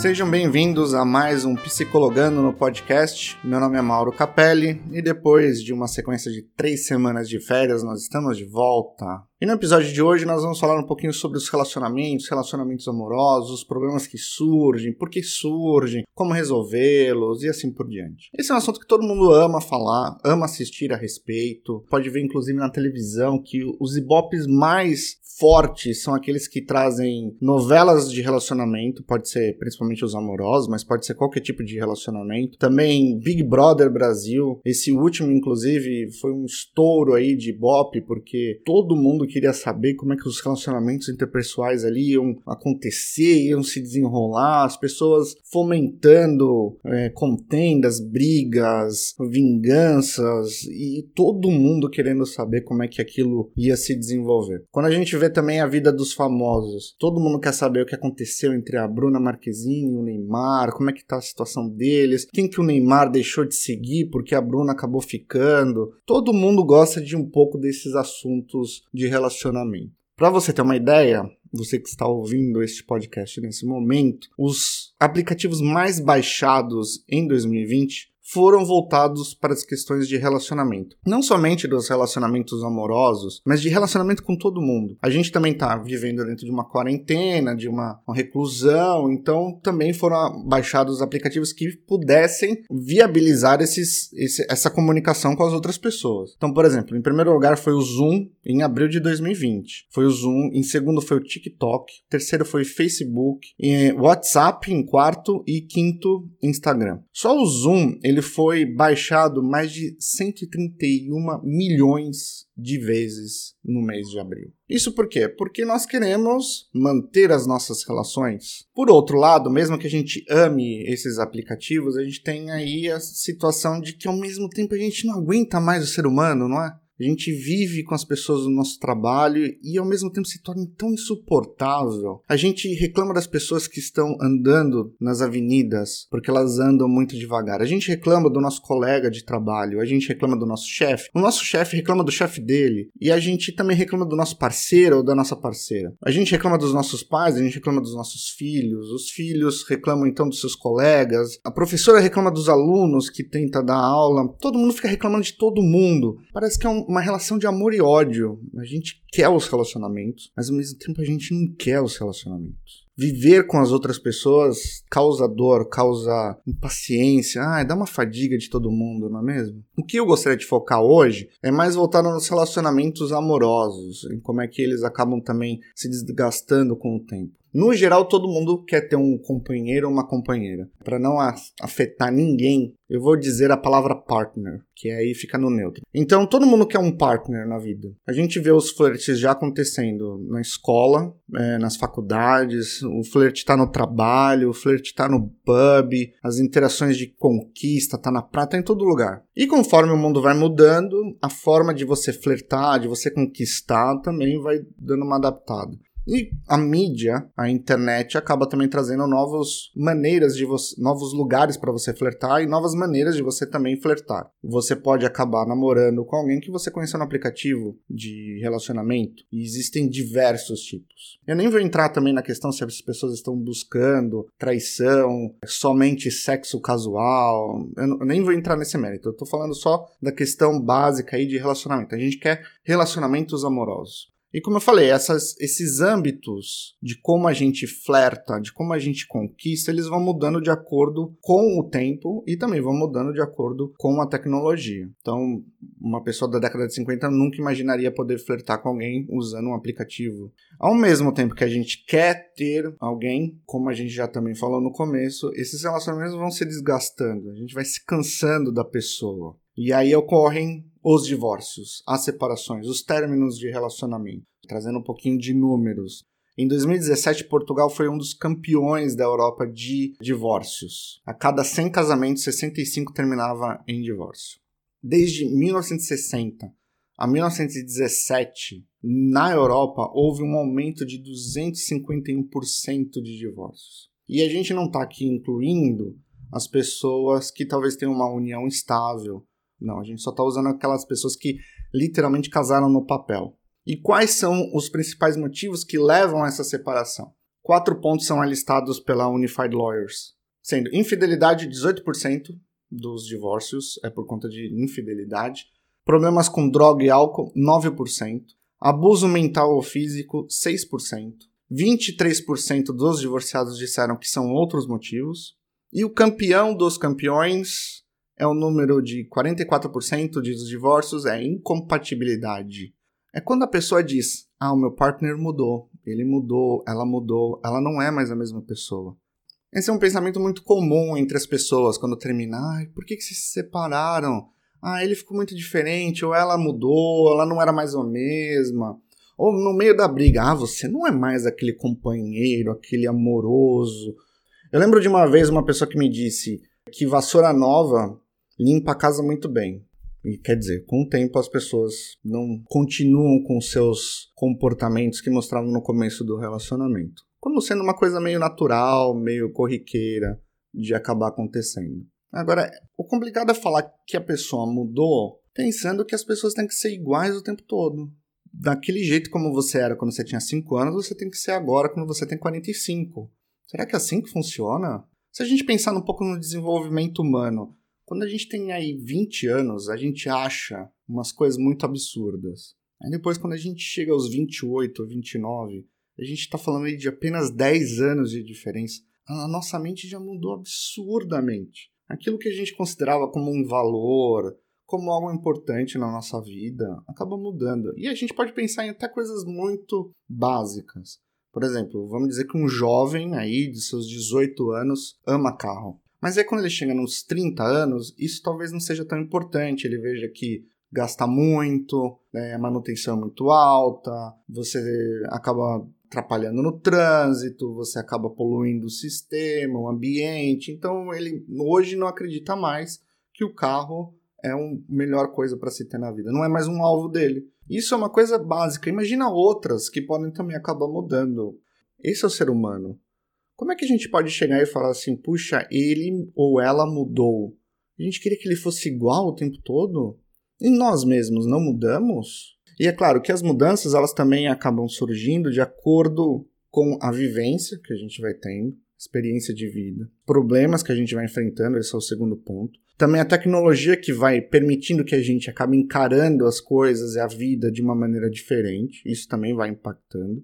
Sejam bem-vindos a mais um Psicologando no podcast. Meu nome é Mauro Capelli e depois de uma sequência de três semanas de férias, nós estamos de volta. E no episódio de hoje nós vamos falar um pouquinho sobre os relacionamentos, relacionamentos amorosos, os problemas que surgem, por que surgem, como resolvê-los e assim por diante. Esse é um assunto que todo mundo ama falar, ama assistir a respeito. Pode ver inclusive na televisão que os ibopes mais fortes são aqueles que trazem novelas de relacionamento, pode ser principalmente os amorosos, mas pode ser qualquer tipo de relacionamento. Também Big Brother Brasil, esse último inclusive foi um estouro aí de ibope, porque todo mundo queria saber como é que os relacionamentos interpessoais ali iam acontecer, iam se desenrolar, as pessoas fomentando é, contendas, brigas, vinganças e todo mundo querendo saber como é que aquilo ia se desenvolver. Quando a gente vê também a vida dos famosos. Todo mundo quer saber o que aconteceu entre a Bruna Marquezine e o Neymar, como é que tá a situação deles, quem que o Neymar deixou de seguir porque a Bruna acabou ficando. Todo mundo gosta de um pouco desses assuntos de relacionamento. Para você ter uma ideia, você que está ouvindo este podcast nesse momento, os aplicativos mais baixados em 2020 foram voltados para as questões de relacionamento. Não somente dos relacionamentos amorosos, mas de relacionamento com todo mundo. A gente também está vivendo dentro de uma quarentena, de uma, uma reclusão, então também foram baixados aplicativos que pudessem viabilizar esses, esse, essa comunicação com as outras pessoas. Então, por exemplo, em primeiro lugar foi o Zoom em abril de 2020. Foi o Zoom, em segundo foi o TikTok, terceiro foi Facebook, WhatsApp em quarto e quinto Instagram. Só o Zoom ele ele foi baixado mais de 131 milhões de vezes no mês de abril. Isso por quê? Porque nós queremos manter as nossas relações. Por outro lado, mesmo que a gente ame esses aplicativos, a gente tem aí a situação de que ao mesmo tempo a gente não aguenta mais o ser humano, não é? A gente vive com as pessoas do nosso trabalho e ao mesmo tempo se torna tão insuportável. A gente reclama das pessoas que estão andando nas avenidas porque elas andam muito devagar. A gente reclama do nosso colega de trabalho, a gente reclama do nosso chefe. O nosso chefe reclama do chefe dele e a gente também reclama do nosso parceiro ou da nossa parceira. A gente reclama dos nossos pais, a gente reclama dos nossos filhos. Os filhos reclamam então dos seus colegas. A professora reclama dos alunos que tenta dar aula. Todo mundo fica reclamando de todo mundo. Parece que é um uma relação de amor e ódio. A gente quer os relacionamentos, mas ao mesmo tempo a gente não quer os relacionamentos. Viver com as outras pessoas causa dor, causa impaciência, ah, dá uma fadiga de todo mundo, não é mesmo? O que eu gostaria de focar hoje é mais voltado nos relacionamentos amorosos, em como é que eles acabam também se desgastando com o tempo. No geral, todo mundo quer ter um companheiro ou uma companheira. Para não afetar ninguém, eu vou dizer a palavra partner, que aí fica no neutro. Então, todo mundo quer um partner na vida. A gente vê os flertes já acontecendo na escola, é, nas faculdades, o flerte tá no trabalho, o flerte tá no pub, as interações de conquista tá na prata, tá em todo lugar. E conforme o mundo vai mudando, a forma de você flertar, de você conquistar, também vai dando uma adaptada. E a mídia, a internet, acaba também trazendo novas maneiras de você, novos lugares para você flertar e novas maneiras de você também flertar. Você pode acabar namorando com alguém que você conheceu no aplicativo de relacionamento. E existem diversos tipos. Eu nem vou entrar também na questão se as pessoas estão buscando traição, somente sexo casual. Eu nem vou entrar nesse mérito. Eu tô falando só da questão básica aí de relacionamento. A gente quer relacionamentos amorosos. E como eu falei, essas, esses âmbitos de como a gente flerta, de como a gente conquista, eles vão mudando de acordo com o tempo e também vão mudando de acordo com a tecnologia. Então, uma pessoa da década de 50 nunca imaginaria poder flertar com alguém usando um aplicativo. Ao mesmo tempo que a gente quer ter alguém, como a gente já também falou no começo, esses relacionamentos vão se desgastando, a gente vai se cansando da pessoa. E aí ocorrem os divórcios, as separações, os términos de relacionamento. Trazendo um pouquinho de números. Em 2017, Portugal foi um dos campeões da Europa de divórcios. A cada 100 casamentos, 65 terminava em divórcio. Desde 1960 a 1917, na Europa, houve um aumento de 251% de divórcios. E a gente não está aqui incluindo as pessoas que talvez tenham uma união estável, não, a gente só está usando aquelas pessoas que literalmente casaram no papel. E quais são os principais motivos que levam a essa separação? Quatro pontos são alistados pela Unified Lawyers, sendo infidelidade 18% dos divórcios é por conta de infidelidade, problemas com droga e álcool 9%, abuso mental ou físico 6%, 23% dos divorciados disseram que são outros motivos, e o campeão dos campeões é o número de 44% dos divórcios é incompatibilidade. É quando a pessoa diz: "Ah, o meu partner mudou, ele mudou, ela mudou, ela não é mais a mesma pessoa". Esse é um pensamento muito comum entre as pessoas quando termina: "Ai, por que que se separaram? Ah, ele ficou muito diferente, ou ela mudou, ela não era mais a mesma". Ou no meio da briga: "Ah, você não é mais aquele companheiro, aquele amoroso". Eu lembro de uma vez uma pessoa que me disse que vassoura nova limpa a casa muito bem. E quer dizer, com o tempo as pessoas não continuam com seus comportamentos que mostravam no começo do relacionamento. Como sendo uma coisa meio natural, meio corriqueira de acabar acontecendo. Agora, o complicado é falar que a pessoa mudou pensando que as pessoas têm que ser iguais o tempo todo. Daquele jeito como você era quando você tinha 5 anos, você tem que ser agora quando você tem 45. Será que é assim que funciona? Se a gente pensar um pouco no desenvolvimento humano, quando a gente tem aí 20 anos, a gente acha umas coisas muito absurdas. Aí depois, quando a gente chega aos 28, 29, a gente está falando aí de apenas 10 anos de diferença. A nossa mente já mudou absurdamente. Aquilo que a gente considerava como um valor, como algo importante na nossa vida, acaba mudando. E a gente pode pensar em até coisas muito básicas. Por exemplo, vamos dizer que um jovem aí de seus 18 anos ama carro. Mas aí quando ele chega nos 30 anos, isso talvez não seja tão importante. Ele veja que gasta muito, né, manutenção é muito alta, você acaba atrapalhando no trânsito, você acaba poluindo o sistema, o ambiente. Então ele hoje não acredita mais que o carro é a melhor coisa para se ter na vida. Não é mais um alvo dele. Isso é uma coisa básica. Imagina outras que podem também acabar mudando. Esse é o ser humano. Como é que a gente pode chegar e falar assim, puxa, ele ou ela mudou? A gente queria que ele fosse igual o tempo todo? E nós mesmos não mudamos? E é claro que as mudanças elas também acabam surgindo de acordo com a vivência que a gente vai tendo, experiência de vida, problemas que a gente vai enfrentando, esse é o segundo ponto. Também a tecnologia que vai permitindo que a gente acabe encarando as coisas e a vida de uma maneira diferente, isso também vai impactando.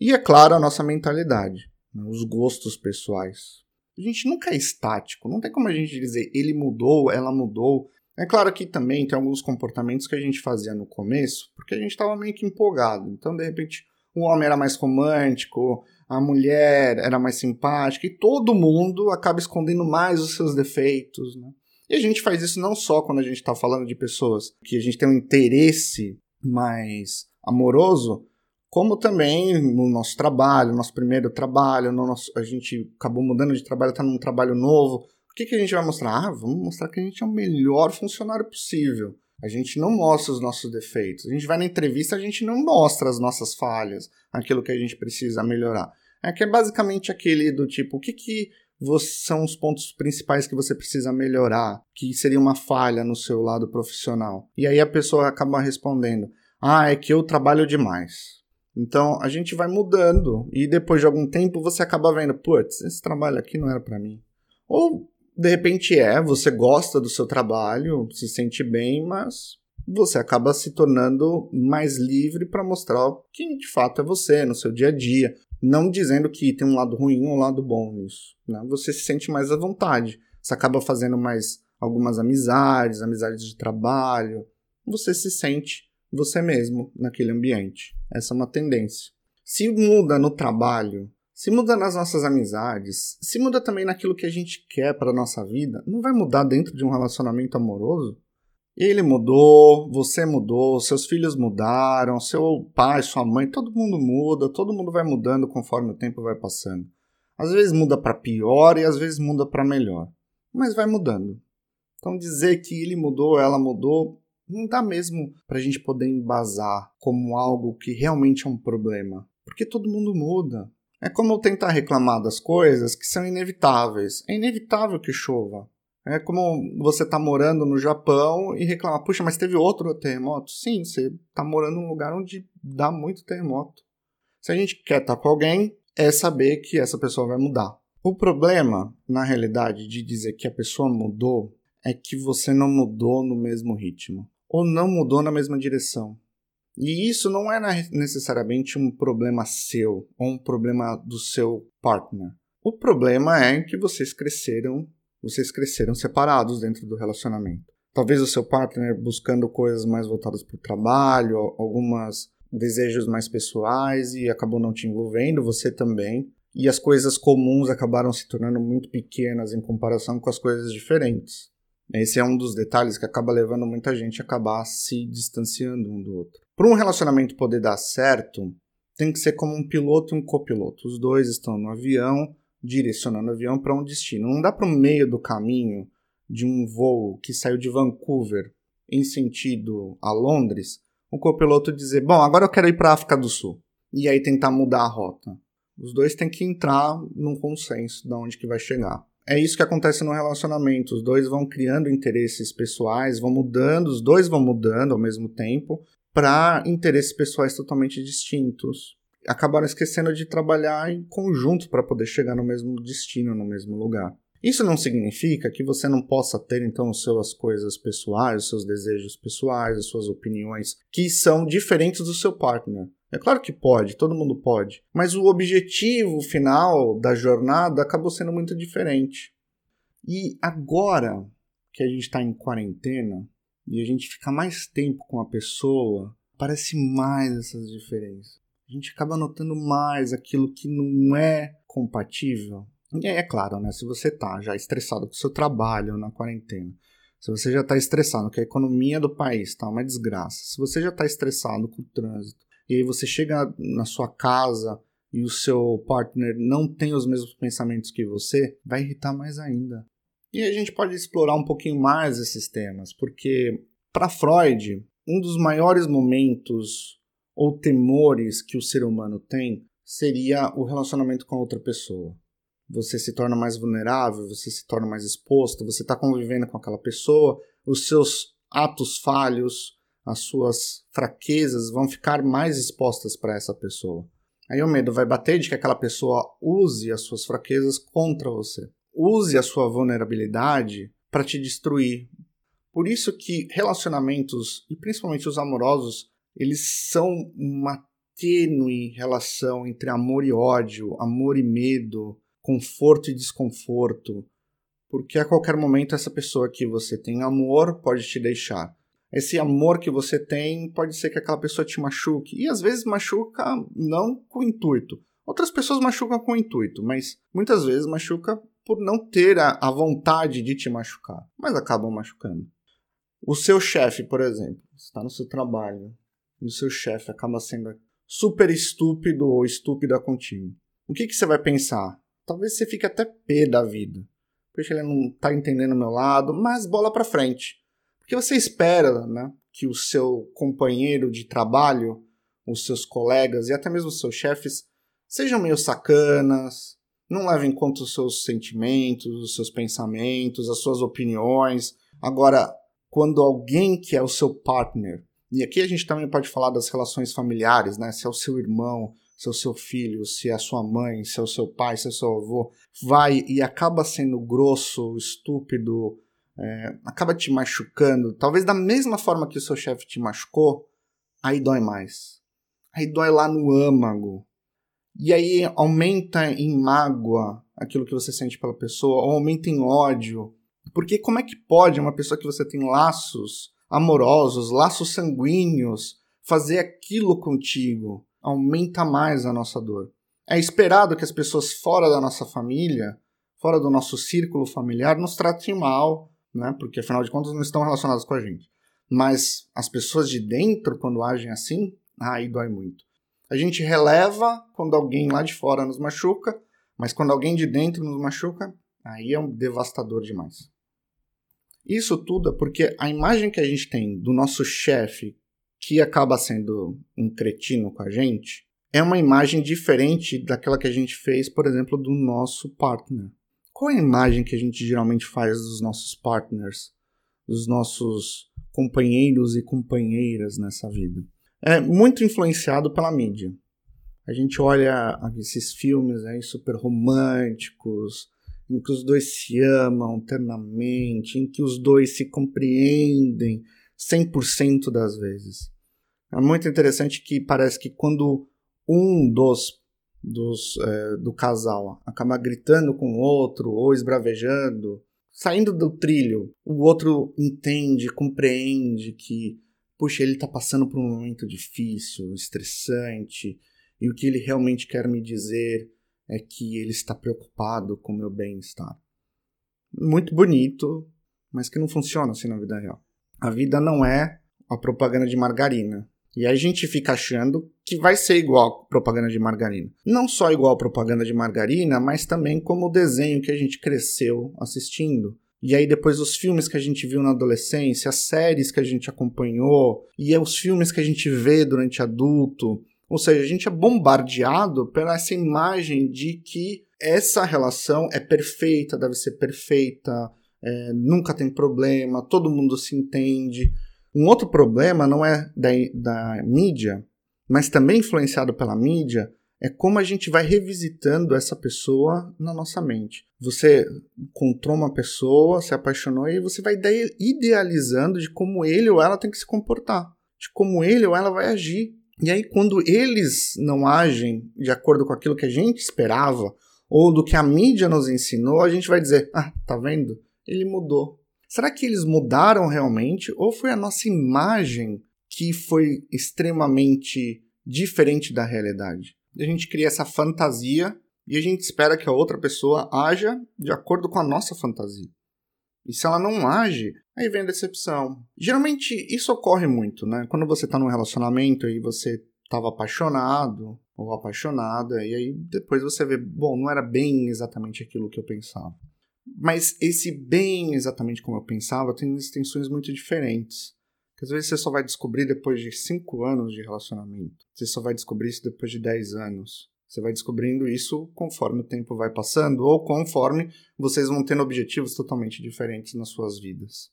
E é claro, a nossa mentalidade né, os gostos pessoais. A gente nunca é estático, não tem como a gente dizer ele mudou, ela mudou. É claro que também tem alguns comportamentos que a gente fazia no começo, porque a gente estava meio que empolgado. Então, de repente, o homem era mais romântico, a mulher era mais simpática, e todo mundo acaba escondendo mais os seus defeitos. Né? E a gente faz isso não só quando a gente está falando de pessoas que a gente tem um interesse mais amoroso, como também no nosso trabalho, nosso primeiro trabalho, no nosso, a gente acabou mudando de trabalho, está num trabalho novo. O que, que a gente vai mostrar? Ah, vamos mostrar que a gente é o melhor funcionário possível. A gente não mostra os nossos defeitos. A gente vai na entrevista, a gente não mostra as nossas falhas, aquilo que a gente precisa melhorar. É que é basicamente aquele do tipo, o que, que são os pontos principais que você precisa melhorar, que seria uma falha no seu lado profissional. E aí a pessoa acaba respondendo: Ah, é que eu trabalho demais. Então a gente vai mudando e depois de algum tempo você acaba vendo, putz, esse trabalho aqui não era para mim. Ou de repente é, você gosta do seu trabalho, se sente bem, mas você acaba se tornando mais livre para mostrar quem de fato é você no seu dia a dia. Não dizendo que tem um lado ruim ou um lado bom nisso. Né? Você se sente mais à vontade. Você acaba fazendo mais algumas amizades, amizades de trabalho. Você se sente você mesmo naquele ambiente. Essa é uma tendência. Se muda no trabalho, se muda nas nossas amizades, se muda também naquilo que a gente quer para nossa vida, não vai mudar dentro de um relacionamento amoroso? Ele mudou, você mudou, seus filhos mudaram, seu pai, sua mãe, todo mundo muda, todo mundo vai mudando conforme o tempo vai passando. Às vezes muda para pior e às vezes muda para melhor, mas vai mudando. Então dizer que ele mudou, ela mudou, não dá mesmo para a gente poder embasar como algo que realmente é um problema. Porque todo mundo muda. É como tentar reclamar das coisas que são inevitáveis. É inevitável que chova. É como você tá morando no Japão e reclamar, puxa, mas teve outro terremoto? Sim, você tá morando num lugar onde dá muito terremoto. Se a gente quer estar tá com alguém, é saber que essa pessoa vai mudar. O problema, na realidade, de dizer que a pessoa mudou é que você não mudou no mesmo ritmo ou não mudou na mesma direção. E isso não é necessariamente um problema seu ou um problema do seu partner. O problema é que vocês cresceram, vocês cresceram separados dentro do relacionamento. Talvez o seu partner buscando coisas mais voltadas para o trabalho, algumas desejos mais pessoais e acabou não te envolvendo, você também e as coisas comuns acabaram se tornando muito pequenas em comparação com as coisas diferentes. Esse é um dos detalhes que acaba levando muita gente a acabar se distanciando um do outro. Para um relacionamento poder dar certo, tem que ser como um piloto e um copiloto. Os dois estão no avião, direcionando o avião para um destino. Não dá para o meio do caminho de um voo que saiu de Vancouver em sentido a Londres, o copiloto dizer: Bom, agora eu quero ir para a África do Sul. E aí tentar mudar a rota. Os dois têm que entrar num consenso de onde que vai chegar. É isso que acontece no relacionamento. Os dois vão criando interesses pessoais, vão mudando, os dois vão mudando ao mesmo tempo para interesses pessoais totalmente distintos. Acabaram esquecendo de trabalhar em conjunto para poder chegar no mesmo destino, no mesmo lugar. Isso não significa que você não possa ter então as suas coisas pessoais, os seus desejos pessoais, as suas opiniões que são diferentes do seu partner. É claro que pode, todo mundo pode. Mas o objetivo final da jornada acabou sendo muito diferente. E agora que a gente está em quarentena e a gente fica mais tempo com a pessoa, parece mais essas diferenças. A gente acaba notando mais aquilo que não é compatível. E é claro, né? Se você tá já estressado com o seu trabalho na quarentena, se você já está estressado com a economia do país está uma desgraça, se você já está estressado com o trânsito, e aí você chega na sua casa e o seu partner não tem os mesmos pensamentos que você, vai irritar mais ainda. E a gente pode explorar um pouquinho mais esses temas, porque para Freud, um dos maiores momentos ou temores que o ser humano tem seria o relacionamento com outra pessoa. Você se torna mais vulnerável, você se torna mais exposto, você está convivendo com aquela pessoa, os seus atos falhos, as suas fraquezas vão ficar mais expostas para essa pessoa. Aí o medo vai bater de que aquela pessoa use as suas fraquezas contra você. Use a sua vulnerabilidade para te destruir. Por isso que relacionamentos, e principalmente os amorosos, eles são uma tênue relação entre amor e ódio, amor e medo, conforto e desconforto. Porque a qualquer momento essa pessoa que você tem amor pode te deixar esse amor que você tem, pode ser que aquela pessoa te machuque. E às vezes machuca não com intuito. Outras pessoas machucam com intuito, mas muitas vezes machuca por não ter a, a vontade de te machucar, mas acabam machucando. O seu chefe, por exemplo, está no seu trabalho e o seu chefe acaba sendo super estúpido ou estúpida contigo. O que, que você vai pensar? Talvez você fique até pé da vida. Porque ele não está entendendo o meu lado, mas bola para frente. Porque você espera né, que o seu companheiro de trabalho, os seus colegas e até mesmo os seus chefes sejam meio sacanas, não levem em conta os seus sentimentos, os seus pensamentos, as suas opiniões. Agora, quando alguém que é o seu partner, e aqui a gente também pode falar das relações familiares, né? Se é o seu irmão, se é o seu filho, se é a sua mãe, se é o seu pai, se é o seu avô, vai e acaba sendo grosso, estúpido, é, acaba te machucando, talvez da mesma forma que o seu chefe te machucou, aí dói mais. Aí dói lá no âmago. E aí aumenta em mágoa aquilo que você sente pela pessoa, ou aumenta em ódio. Porque como é que pode uma pessoa que você tem laços amorosos, laços sanguíneos, fazer aquilo contigo? Aumenta mais a nossa dor. É esperado que as pessoas fora da nossa família, fora do nosso círculo familiar, nos tratem mal, né? Porque afinal de contas não estão relacionadas com a gente. Mas as pessoas de dentro, quando agem assim, aí dói muito. A gente releva quando alguém lá de fora nos machuca, mas quando alguém de dentro nos machuca, aí é um devastador demais. Isso tudo é porque a imagem que a gente tem do nosso chefe, que acaba sendo um cretino com a gente, é uma imagem diferente daquela que a gente fez, por exemplo, do nosso partner. Qual é a imagem que a gente geralmente faz dos nossos partners, dos nossos companheiros e companheiras nessa vida? É muito influenciado pela mídia. A gente olha esses filmes aí super românticos, em que os dois se amam eternamente, em que os dois se compreendem 100% das vezes. É muito interessante que parece que quando um dos, dos é, do casal acaba gritando com o outro ou esbravejando, saindo do trilho, o outro entende, compreende que, puxa, ele está passando por um momento difícil, estressante, e o que ele realmente quer me dizer é que ele está preocupado com o meu bem-estar. Muito bonito, mas que não funciona assim na vida real. A vida não é a propaganda de margarina. E a gente fica achando que vai ser igual propaganda de margarina. Não só igual propaganda de margarina, mas também como o desenho que a gente cresceu assistindo. E aí depois os filmes que a gente viu na adolescência, as séries que a gente acompanhou, e os filmes que a gente vê durante adulto. Ou seja, a gente é bombardeado pela essa imagem de que essa relação é perfeita, deve ser perfeita, é, nunca tem problema, todo mundo se entende. Um outro problema não é da, da mídia, mas também influenciado pela mídia, é como a gente vai revisitando essa pessoa na nossa mente. Você encontrou uma pessoa, se apaixonou e você vai idealizando de como ele ou ela tem que se comportar, de como ele ou ela vai agir. E aí, quando eles não agem de acordo com aquilo que a gente esperava, ou do que a mídia nos ensinou, a gente vai dizer: ah, tá vendo? Ele mudou. Será que eles mudaram realmente ou foi a nossa imagem que foi extremamente diferente da realidade? A gente cria essa fantasia e a gente espera que a outra pessoa haja de acordo com a nossa fantasia. E se ela não age, aí vem a decepção. Geralmente isso ocorre muito, né? Quando você está num relacionamento e você estava apaixonado ou apaixonada, e aí depois você vê, bom, não era bem exatamente aquilo que eu pensava. Mas esse bem exatamente como eu pensava tem extensões muito diferentes. Que às vezes você só vai descobrir depois de 5 anos de relacionamento. Você só vai descobrir isso depois de 10 anos. Você vai descobrindo isso conforme o tempo vai passando ou conforme vocês vão tendo objetivos totalmente diferentes nas suas vidas.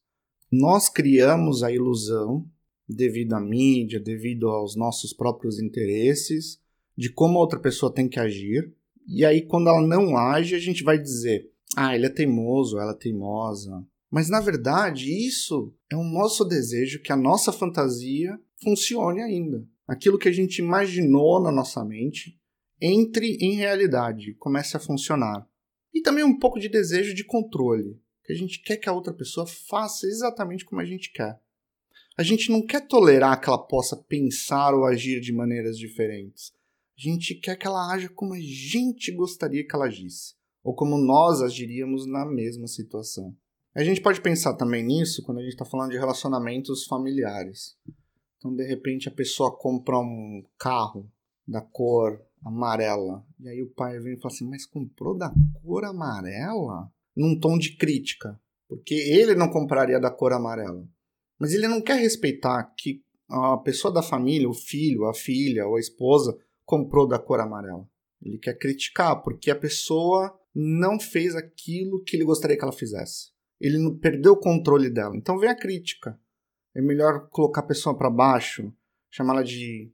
Nós criamos a ilusão, devido à mídia, devido aos nossos próprios interesses, de como a outra pessoa tem que agir. E aí, quando ela não age, a gente vai dizer: ah, ele é teimoso, ela é teimosa. Mas na verdade, isso é o nosso desejo que a nossa fantasia funcione ainda. Aquilo que a gente imaginou na nossa mente entre em realidade, comece a funcionar. E também um pouco de desejo de controle, que a gente quer que a outra pessoa faça exatamente como a gente quer. A gente não quer tolerar que ela possa pensar ou agir de maneiras diferentes. A gente quer que ela haja como a gente gostaria que ela agisse ou como nós agiríamos na mesma situação. A gente pode pensar também nisso quando a gente está falando de relacionamentos familiares. Então, de repente, a pessoa compra um carro da cor amarela. E aí o pai vem e fala assim: Mas comprou da cor amarela? Num tom de crítica. Porque ele não compraria da cor amarela. Mas ele não quer respeitar que a pessoa da família, o filho, a filha ou a esposa, comprou da cor amarela. Ele quer criticar, porque a pessoa não fez aquilo que ele gostaria que ela fizesse. Ele perdeu o controle dela. Então vem a crítica. É melhor colocar a pessoa para baixo, chamá-la de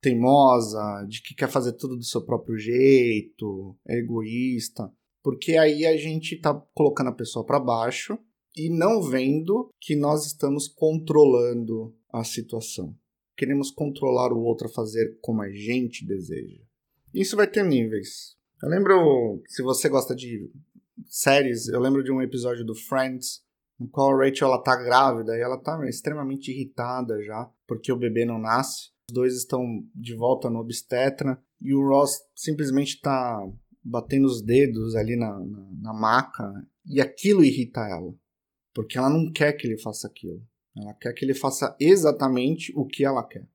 teimosa, de que quer fazer tudo do seu próprio jeito, é egoísta, porque aí a gente está colocando a pessoa para baixo e não vendo que nós estamos controlando a situação. Queremos controlar o outro a fazer como a gente deseja. Isso vai ter níveis. Eu lembro, se você gosta de séries, eu lembro de um episódio do Friends, no qual a Rachel ela tá grávida e ela tá extremamente irritada já, porque o bebê não nasce. Os dois estão de volta no obstetra e o Ross simplesmente tá batendo os dedos ali na, na, na maca e aquilo irrita ela, porque ela não quer que ele faça aquilo. Ela quer que ele faça exatamente o que ela quer.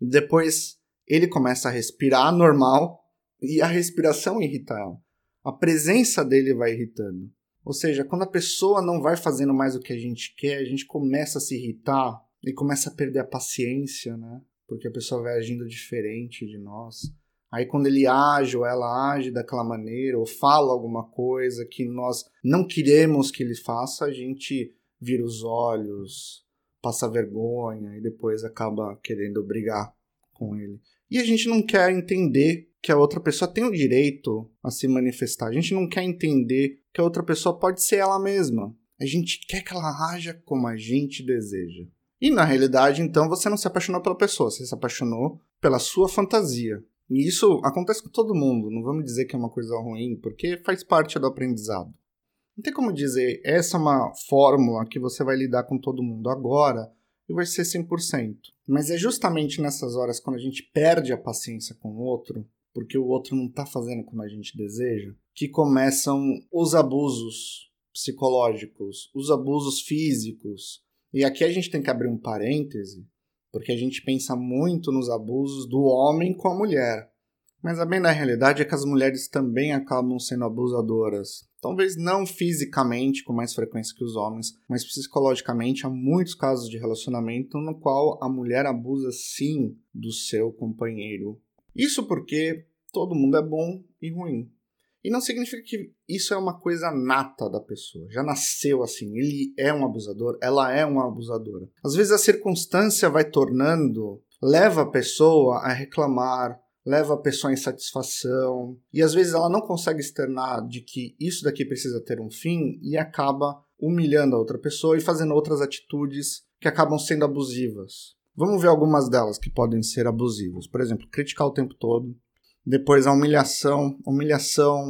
Depois ele começa a respirar normal e a respiração irrita ela. A presença dele vai irritando. Ou seja, quando a pessoa não vai fazendo mais o que a gente quer, a gente começa a se irritar e começa a perder a paciência, né? Porque a pessoa vai agindo diferente de nós. Aí quando ele age ou ela age daquela maneira ou fala alguma coisa que nós não queremos que ele faça, a gente vira os olhos, passa vergonha e depois acaba querendo brigar com ele. E a gente não quer entender que a outra pessoa tem o direito a se manifestar. A gente não quer entender que a outra pessoa pode ser ela mesma. A gente quer que ela haja como a gente deseja. E na realidade, então, você não se apaixonou pela pessoa, você se apaixonou pela sua fantasia. E isso acontece com todo mundo, não vamos dizer que é uma coisa ruim, porque faz parte do aprendizado. Não tem como dizer, essa é uma fórmula que você vai lidar com todo mundo agora e vai ser 100%. Mas é justamente nessas horas quando a gente perde a paciência com o outro, porque o outro não está fazendo como a gente deseja, que começam os abusos psicológicos, os abusos físicos. E aqui a gente tem que abrir um parêntese, porque a gente pensa muito nos abusos do homem com a mulher. Mas a bem da realidade é que as mulheres também acabam sendo abusadoras. Talvez não fisicamente com mais frequência que os homens, mas psicologicamente há muitos casos de relacionamento no qual a mulher abusa sim do seu companheiro. Isso porque todo mundo é bom e ruim. E não significa que isso é uma coisa nata da pessoa. Já nasceu assim. Ele é um abusador, ela é uma abusadora. Às vezes a circunstância vai tornando, leva a pessoa a reclamar, leva a pessoa à insatisfação, e às vezes ela não consegue externar de que isso daqui precisa ter um fim e acaba humilhando a outra pessoa e fazendo outras atitudes que acabam sendo abusivas. Vamos ver algumas delas que podem ser abusivas. Por exemplo, criticar o tempo todo. Depois a humilhação, humilhação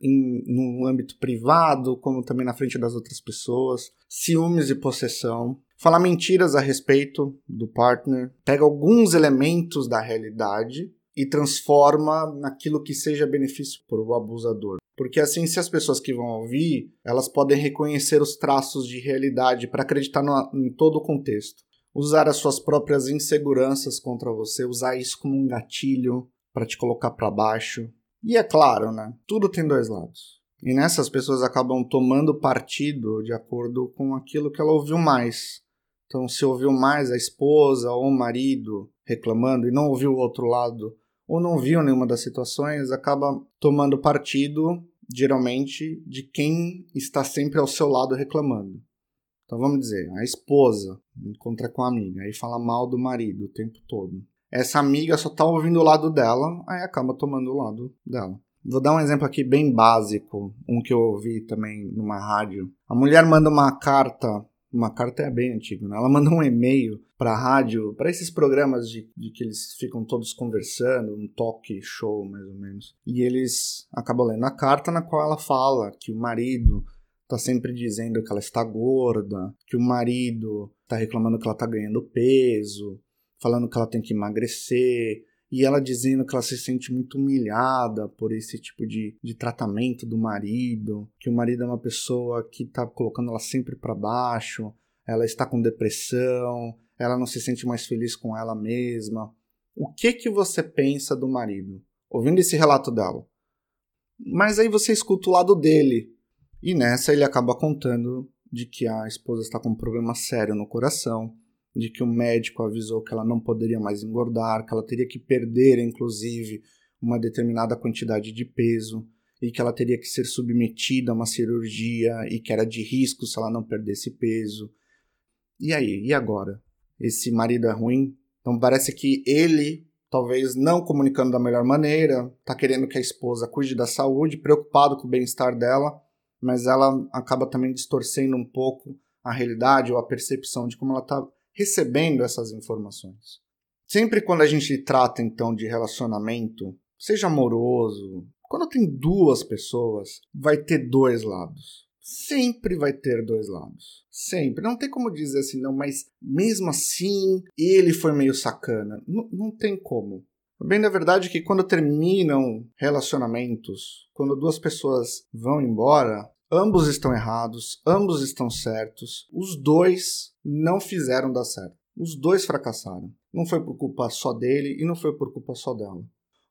em, no âmbito privado, como também na frente das outras pessoas. Ciúmes e possessão. Falar mentiras a respeito do partner. Pega alguns elementos da realidade e transforma naquilo que seja benefício para o abusador. Porque assim, se as pessoas que vão ouvir, elas podem reconhecer os traços de realidade para acreditar no, em todo o contexto. Usar as suas próprias inseguranças contra você, usar isso como um gatilho para te colocar para baixo. E é claro, né? Tudo tem dois lados. E nessas pessoas acabam tomando partido de acordo com aquilo que ela ouviu mais. Então, se ouviu mais a esposa ou o marido reclamando e não ouviu o outro lado ou não viu nenhuma das situações, acaba tomando partido, geralmente, de quem está sempre ao seu lado reclamando. Então vamos dizer, a esposa encontra com a amiga e fala mal do marido o tempo todo. Essa amiga só está ouvindo o lado dela, aí acaba tomando o lado dela. Vou dar um exemplo aqui bem básico, um que eu ouvi também numa rádio. A mulher manda uma carta uma carta é bem antiga, né? Ela manda um e-mail para a rádio, para esses programas de, de, que eles ficam todos conversando, um talk show mais ou menos. E eles acabam lendo a carta na qual ela fala que o marido tá sempre dizendo que ela está gorda, que o marido tá reclamando que ela tá ganhando peso, falando que ela tem que emagrecer, e ela dizendo que ela se sente muito humilhada por esse tipo de, de tratamento do marido, que o marido é uma pessoa que está colocando ela sempre para baixo, ela está com depressão, ela não se sente mais feliz com ela mesma. O que que você pensa do marido ouvindo esse relato dela? Mas aí você escuta o lado dele e nessa ele acaba contando de que a esposa está com um problema sério no coração de que o médico avisou que ela não poderia mais engordar, que ela teria que perder, inclusive, uma determinada quantidade de peso e que ela teria que ser submetida a uma cirurgia e que era de risco se ela não perdesse peso. E aí, e agora? Esse marido é ruim? Então parece que ele, talvez não comunicando da melhor maneira, está querendo que a esposa cuide da saúde, preocupado com o bem-estar dela, mas ela acaba também distorcendo um pouco a realidade ou a percepção de como ela está recebendo essas informações. Sempre quando a gente trata então de relacionamento, seja amoroso, quando tem duas pessoas, vai ter dois lados. Sempre vai ter dois lados. Sempre. Não tem como dizer assim, não, mas mesmo assim ele foi meio sacana. N não tem como. Bem, na verdade, que quando terminam relacionamentos, quando duas pessoas vão embora, Ambos estão errados, ambos estão certos. Os dois não fizeram dar certo. Os dois fracassaram. Não foi por culpa só dele e não foi por culpa só dela.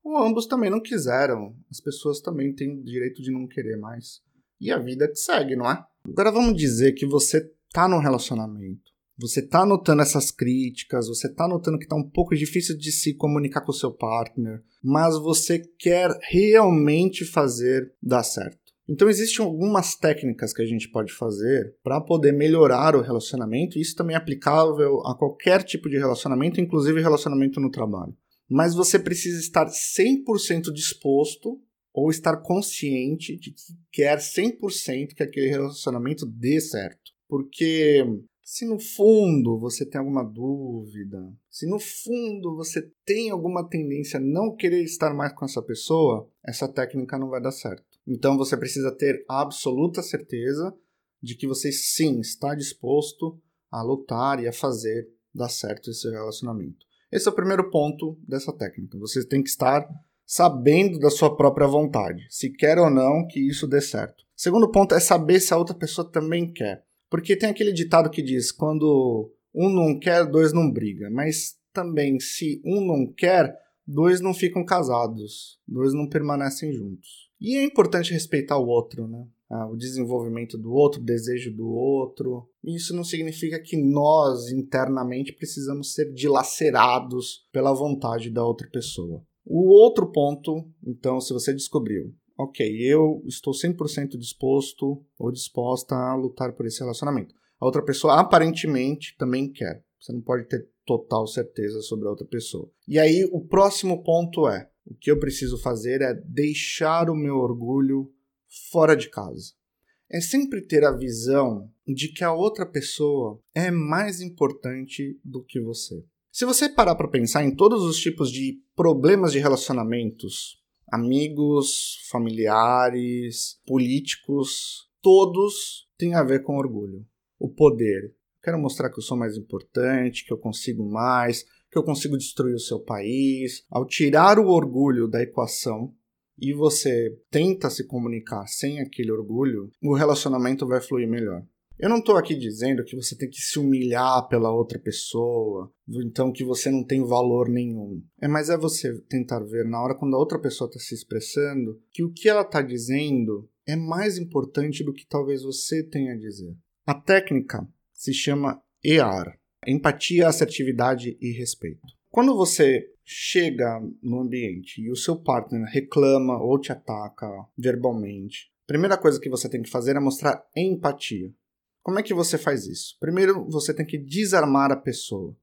Ou ambos também não quiseram. As pessoas também têm o direito de não querer mais. E a vida que segue, não é? Agora vamos dizer que você tá num relacionamento. Você tá notando essas críticas, você tá notando que tá um pouco difícil de se comunicar com o seu partner, mas você quer realmente fazer dar certo. Então existem algumas técnicas que a gente pode fazer para poder melhorar o relacionamento, e isso também é aplicável a qualquer tipo de relacionamento, inclusive relacionamento no trabalho. mas você precisa estar 100% disposto ou estar consciente de que quer 100% que aquele relacionamento dê certo. Porque se no fundo você tem alguma dúvida, se no fundo você tem alguma tendência a não querer estar mais com essa pessoa, essa técnica não vai dar certo. Então você precisa ter absoluta certeza de que você sim está disposto a lutar e a fazer dar certo esse relacionamento. Esse é o primeiro ponto dessa técnica. Você tem que estar sabendo da sua própria vontade, se quer ou não que isso dê certo. Segundo ponto é saber se a outra pessoa também quer. Porque tem aquele ditado que diz: quando um não quer, dois não brigam. Mas também, se um não quer, dois não ficam casados, dois não permanecem juntos. E é importante respeitar o outro, né? Ah, o desenvolvimento do outro, o desejo do outro. Isso não significa que nós internamente precisamos ser dilacerados pela vontade da outra pessoa. O outro ponto, então, se você descobriu ok, eu estou 100% disposto ou disposta a lutar por esse relacionamento. A outra pessoa aparentemente também quer. Você não pode ter total certeza sobre a outra pessoa. E aí o próximo ponto é: o que eu preciso fazer é deixar o meu orgulho fora de casa. É sempre ter a visão de que a outra pessoa é mais importante do que você. Se você parar para pensar em todos os tipos de problemas de relacionamentos amigos, familiares, políticos, todos têm a ver com orgulho. O poder. Quero mostrar que eu sou mais importante, que eu consigo mais, que eu consigo destruir o seu país. Ao tirar o orgulho da equação e você tenta se comunicar sem aquele orgulho, o relacionamento vai fluir melhor. Eu não estou aqui dizendo que você tem que se humilhar pela outra pessoa, então que você não tem valor nenhum. É, mas é você tentar ver na hora quando a outra pessoa está se expressando que o que ela está dizendo é mais importante do que talvez você tenha a dizer. A técnica se chama EAR empatia, assertividade e respeito. Quando você chega no ambiente e o seu partner reclama ou te ataca verbalmente, a primeira coisa que você tem que fazer é mostrar empatia. Como é que você faz isso? Primeiro, você tem que desarmar a pessoa.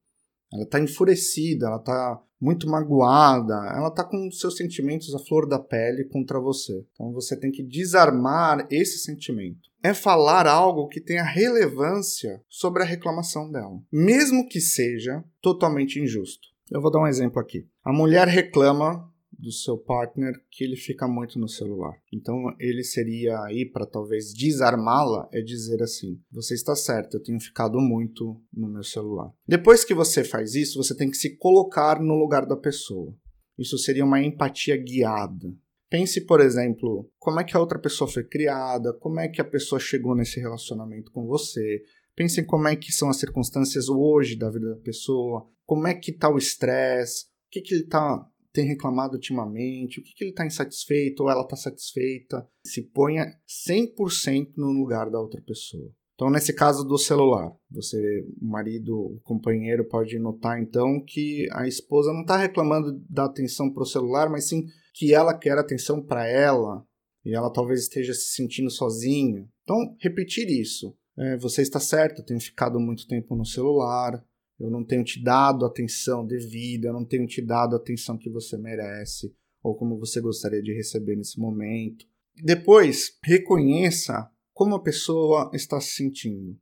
Ela está enfurecida, ela está muito magoada, ela está com seus sentimentos à flor da pele contra você. Então você tem que desarmar esse sentimento. É falar algo que tenha relevância sobre a reclamação dela, mesmo que seja totalmente injusto. Eu vou dar um exemplo aqui. A mulher reclama do seu partner que ele fica muito no celular. Então ele seria aí para talvez desarmá-la é dizer assim: você está certo, eu tenho ficado muito no meu celular. Depois que você faz isso, você tem que se colocar no lugar da pessoa. Isso seria uma empatia guiada. Pense, por exemplo, como é que a outra pessoa foi criada, como é que a pessoa chegou nesse relacionamento com você. Pense em como é que são as circunstâncias hoje da vida da pessoa, como é que está o estresse, o que, que ele está tem reclamado ultimamente, o que, que ele está insatisfeito ou ela está satisfeita. Se ponha 100% no lugar da outra pessoa. Então, nesse caso do celular, você, o marido, o companheiro, pode notar então que a esposa não está reclamando da atenção para o celular, mas sim que ela quer atenção para ela e ela talvez esteja se sentindo sozinha. Então, repetir isso. É, você está certo, tenho ficado muito tempo no celular, eu não tenho te dado atenção devida, eu não tenho te dado a atenção que você merece ou como você gostaria de receber nesse momento. Depois, reconheça como a pessoa está se sentindo.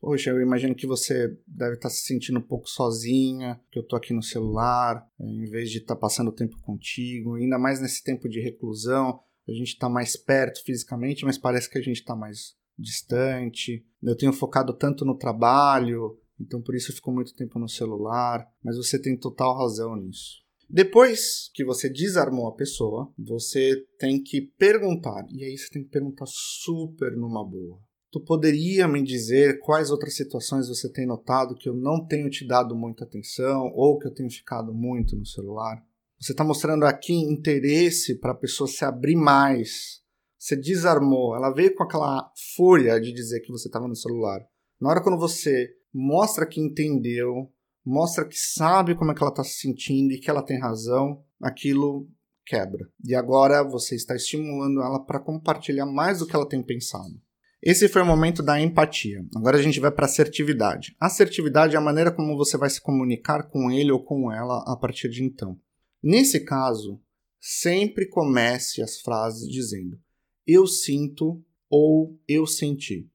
Poxa, eu imagino que você deve estar se sentindo um pouco sozinha, que eu estou aqui no celular, eh, em vez de estar passando tempo contigo, ainda mais nesse tempo de reclusão, a gente está mais perto fisicamente, mas parece que a gente está mais distante. Eu tenho focado tanto no trabalho, então por isso ficou muito tempo no celular, mas você tem total razão nisso. Depois que você desarmou a pessoa, você tem que perguntar, e aí você tem que perguntar super numa boa. Tu poderia me dizer quais outras situações você tem notado que eu não tenho te dado muita atenção ou que eu tenho ficado muito no celular? Você está mostrando aqui interesse para a pessoa se abrir mais. Você desarmou, ela veio com aquela fúria de dizer que você estava no celular. Na hora quando você mostra que entendeu, mostra que sabe como é que ela está se sentindo e que ela tem razão, aquilo quebra. E agora você está estimulando ela para compartilhar mais do que ela tem pensado. Esse foi o momento da empatia. Agora a gente vai para assertividade. Assertividade é a maneira como você vai se comunicar com ele ou com ela a partir de então. Nesse caso, sempre comece as frases dizendo eu sinto ou eu senti.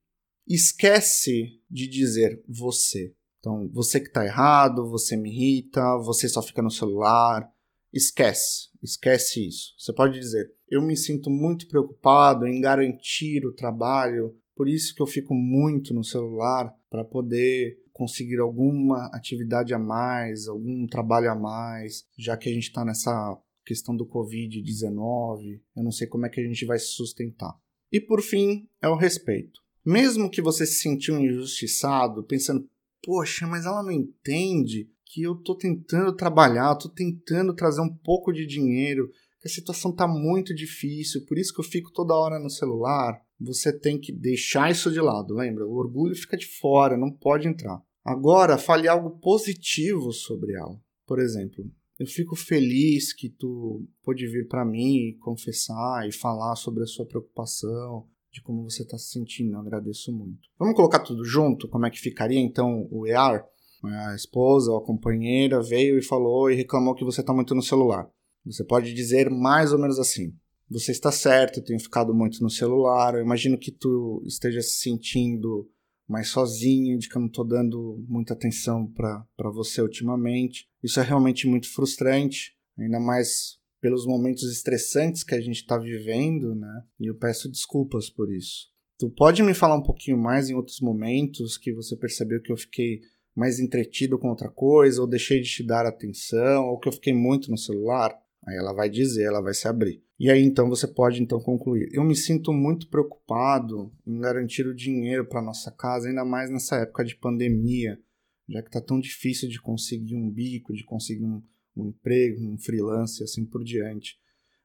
Esquece de dizer você. Então, você que está errado, você me irrita, você só fica no celular. Esquece, esquece isso. Você pode dizer: eu me sinto muito preocupado em garantir o trabalho, por isso que eu fico muito no celular para poder conseguir alguma atividade a mais, algum trabalho a mais, já que a gente está nessa questão do Covid-19, eu não sei como é que a gente vai se sustentar. E por fim, é o respeito. Mesmo que você se sentiu injustiçado, pensando, poxa, mas ela não entende que eu tô tentando trabalhar, tô tentando trazer um pouco de dinheiro, que a situação tá muito difícil, por isso que eu fico toda hora no celular. Você tem que deixar isso de lado, lembra? O orgulho fica de fora, não pode entrar. Agora, fale algo positivo sobre ela. Por exemplo, eu fico feliz que tu pôde vir para mim confessar e falar sobre a sua preocupação, de como você está se sentindo. Eu agradeço muito. Vamos colocar tudo junto? Como é que ficaria então o EAR? A esposa ou a companheira veio e falou e reclamou que você está muito no celular. Você pode dizer mais ou menos assim: Você está certo, eu tenho ficado muito no celular. Eu imagino que tu esteja se sentindo mais sozinho, de que eu não estou dando muita atenção para você ultimamente. Isso é realmente muito frustrante, ainda mais pelos momentos estressantes que a gente está vivendo, né? E eu peço desculpas por isso. Tu pode me falar um pouquinho mais em outros momentos que você percebeu que eu fiquei mais entretido com outra coisa, ou deixei de te dar atenção, ou que eu fiquei muito no celular? Aí ela vai dizer, ela vai se abrir. E aí então você pode então concluir. Eu me sinto muito preocupado em garantir o dinheiro para nossa casa, ainda mais nessa época de pandemia, já que está tão difícil de conseguir um bico, de conseguir um, um emprego, um freelance e assim por diante.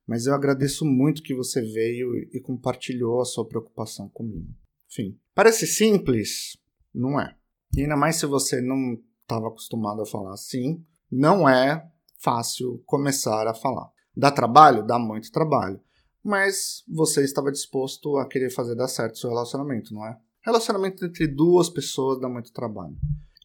Mas eu agradeço muito que você veio e compartilhou a sua preocupação comigo. Enfim, parece simples? Não é. E ainda mais se você não estava acostumado a falar assim, não é fácil começar a falar. Dá trabalho? Dá muito trabalho. Mas você estava disposto a querer fazer dar certo seu relacionamento, não é? Relacionamento entre duas pessoas dá muito trabalho.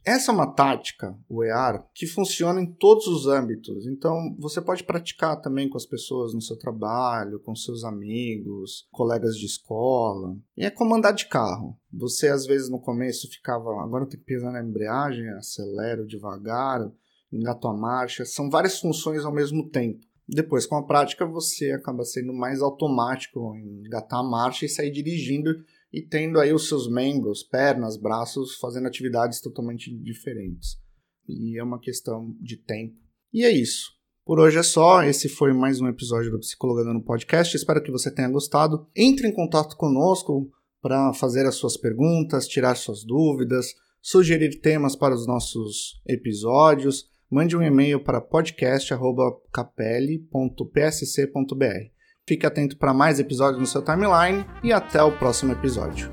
Essa é uma tática, o EAR, que funciona em todos os âmbitos. Então, você pode praticar também com as pessoas no seu trabalho, com seus amigos, colegas de escola. E é como andar de carro. Você, às vezes, no começo ficava, agora tenho que pisar na embreagem, acelero devagar, engato a marcha. São várias funções ao mesmo tempo. Depois, com a prática, você acaba sendo mais automático em engatar a marcha e sair dirigindo e tendo aí os seus membros, pernas, braços, fazendo atividades totalmente diferentes. E é uma questão de tempo. E é isso. Por hoje é só. Esse foi mais um episódio do Psicologando no Podcast. Espero que você tenha gostado. Entre em contato conosco para fazer as suas perguntas, tirar suas dúvidas, sugerir temas para os nossos episódios. Mande um e-mail para podcast.capelle.psc.br. Fique atento para mais episódios no seu timeline e até o próximo episódio.